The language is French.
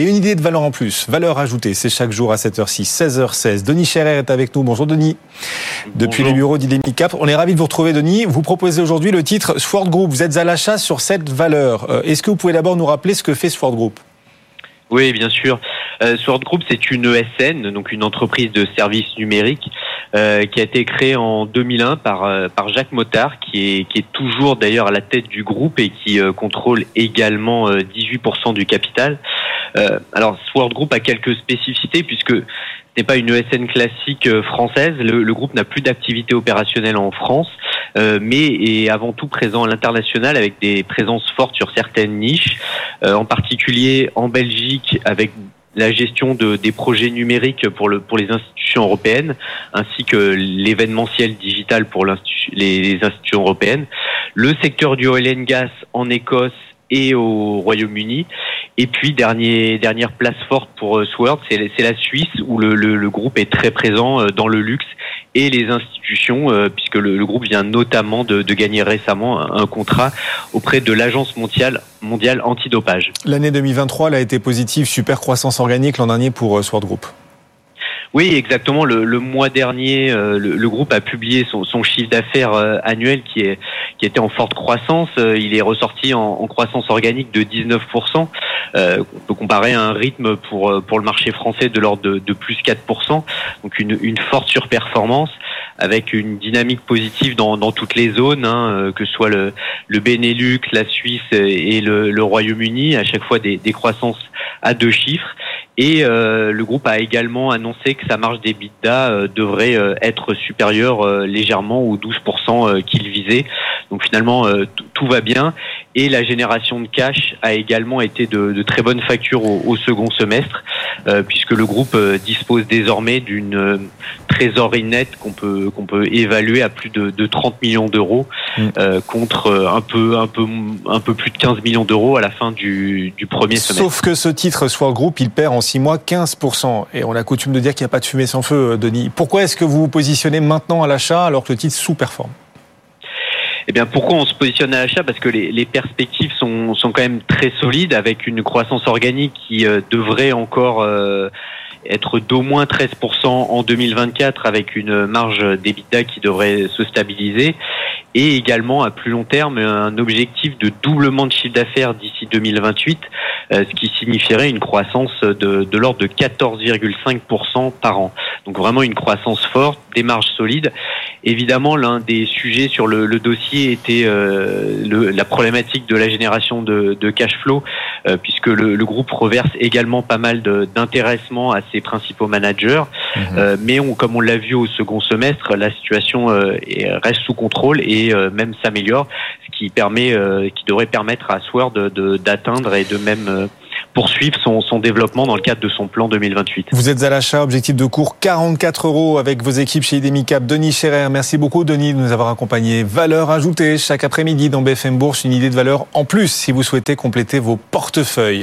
Une idée de valeur en plus. Valeur ajoutée, c'est chaque jour à 7h06, 16h16. Denis Scherer est avec nous. Bonjour Denis. Depuis les bureaux d'Idemi Cap. On est ravi de vous retrouver Denis. Vous proposez aujourd'hui le titre Sword Group. Vous êtes à l'achat sur cette valeur. Euh, est-ce que vous pouvez d'abord nous rappeler ce que fait Sword Group? Oui, bien sûr. Euh, Sword Group, c'est une ESN, donc une entreprise de services numériques, euh, qui a été créée en 2001 par euh, par Jacques Motard, qui est qui est toujours d'ailleurs à la tête du groupe et qui contrôle également 18% du capital. Alors, Sword Group a quelques spécificités puisque n'est pas une ESN classique française. Le, le groupe n'a plus d'activité opérationnelle en France. Euh, mais est avant tout présent à l'international avec des présences fortes sur certaines niches, euh, en particulier en Belgique avec la gestion de, des projets numériques pour, le, les institutions européennes, ainsi que l'événementiel digital pour les, les institutions européennes. Le secteur du oil and gas en Écosse et au Royaume-Uni. Et puis dernier, dernière place forte pour euh, Sword, c'est la Suisse où le, le, groupe est très présent euh, dans le luxe et les institutions, euh, puisque le, groupe vient notamment de, de, gagner récemment un contrat auprès de l'Agence mondiale, mondiale antidopage. L'année 2023 elle a été positive, super croissance organique l'an dernier pour Sword Group. Oui, exactement. Le, le mois dernier, euh, le, le, groupe a publié son, son chiffre d'affaires euh, annuel qui est qui était en forte croissance. Euh, il est ressorti en, en croissance organique de 19%. on peut comparer à un rythme pour pour le marché français de l'ordre de, de, plus 4%. Donc une, une forte surperformance avec une dynamique positive dans, dans toutes les zones, hein, que ce soit le, le Benelux, la Suisse et le, le Royaume-Uni. À chaque fois des, des croissances à deux chiffres. Et euh, le groupe a également annoncé que sa marge d'EBITDA euh, devrait euh, être supérieure euh, légèrement aux 12% qu'il visait. Donc finalement, tout va bien. Et la génération de cash a également été de, de très bonnes factures au, au second semestre, puisque le groupe dispose désormais d'une trésorerie nette qu'on peut qu'on peut évaluer à plus de, de 30 millions d'euros, mm. contre un peu un peu un peu plus de 15 millions d'euros à la fin du, du premier semestre. Sauf que ce titre soit groupe, il perd en 6 mois 15%. Et on a coutume de dire qu'il n'y a pas de fumée sans feu, euh, Denis. Pourquoi est-ce que vous vous positionnez maintenant à l'achat alors que le titre sous-performe? Eh bien, pourquoi on se positionne à l'achat? Parce que les, perspectives sont, sont quand même très solides, avec une croissance organique qui euh, devrait encore euh, être d'au moins 13% en 2024, avec une marge d'EBITDA qui devrait se stabiliser, et également à plus long terme un objectif de doublement de chiffre d'affaires d'ici 2028, euh, ce qui signifierait une croissance de, de l'ordre de 14,5% par an. Donc vraiment une croissance forte, des marges solides. Évidemment, l'un des sujets sur le, le dossier était euh, le, la problématique de la génération de, de cash flow, euh, puisque le, le, groupe reverse également pas mal d'intéressement à ses principaux managers. Mmh. Euh, mais on, comme on l'a vu au second semestre, la situation euh, reste sous contrôle et euh, même s'améliore, ce qui permet, qui devrait permettre à Sword d'atteindre et de même poursuivre son, développement dans le cadre de son plan 2028. Vous êtes à l'achat, objectif de cours 44 euros avec vos équipes chez Idemicap. Denis Scherer, merci beaucoup Denis de nous avoir accompagnés. Valeur ajoutée chaque après-midi dans BFM Bourse, une idée de valeur en plus si vous souhaitez compléter vos portefeuilles.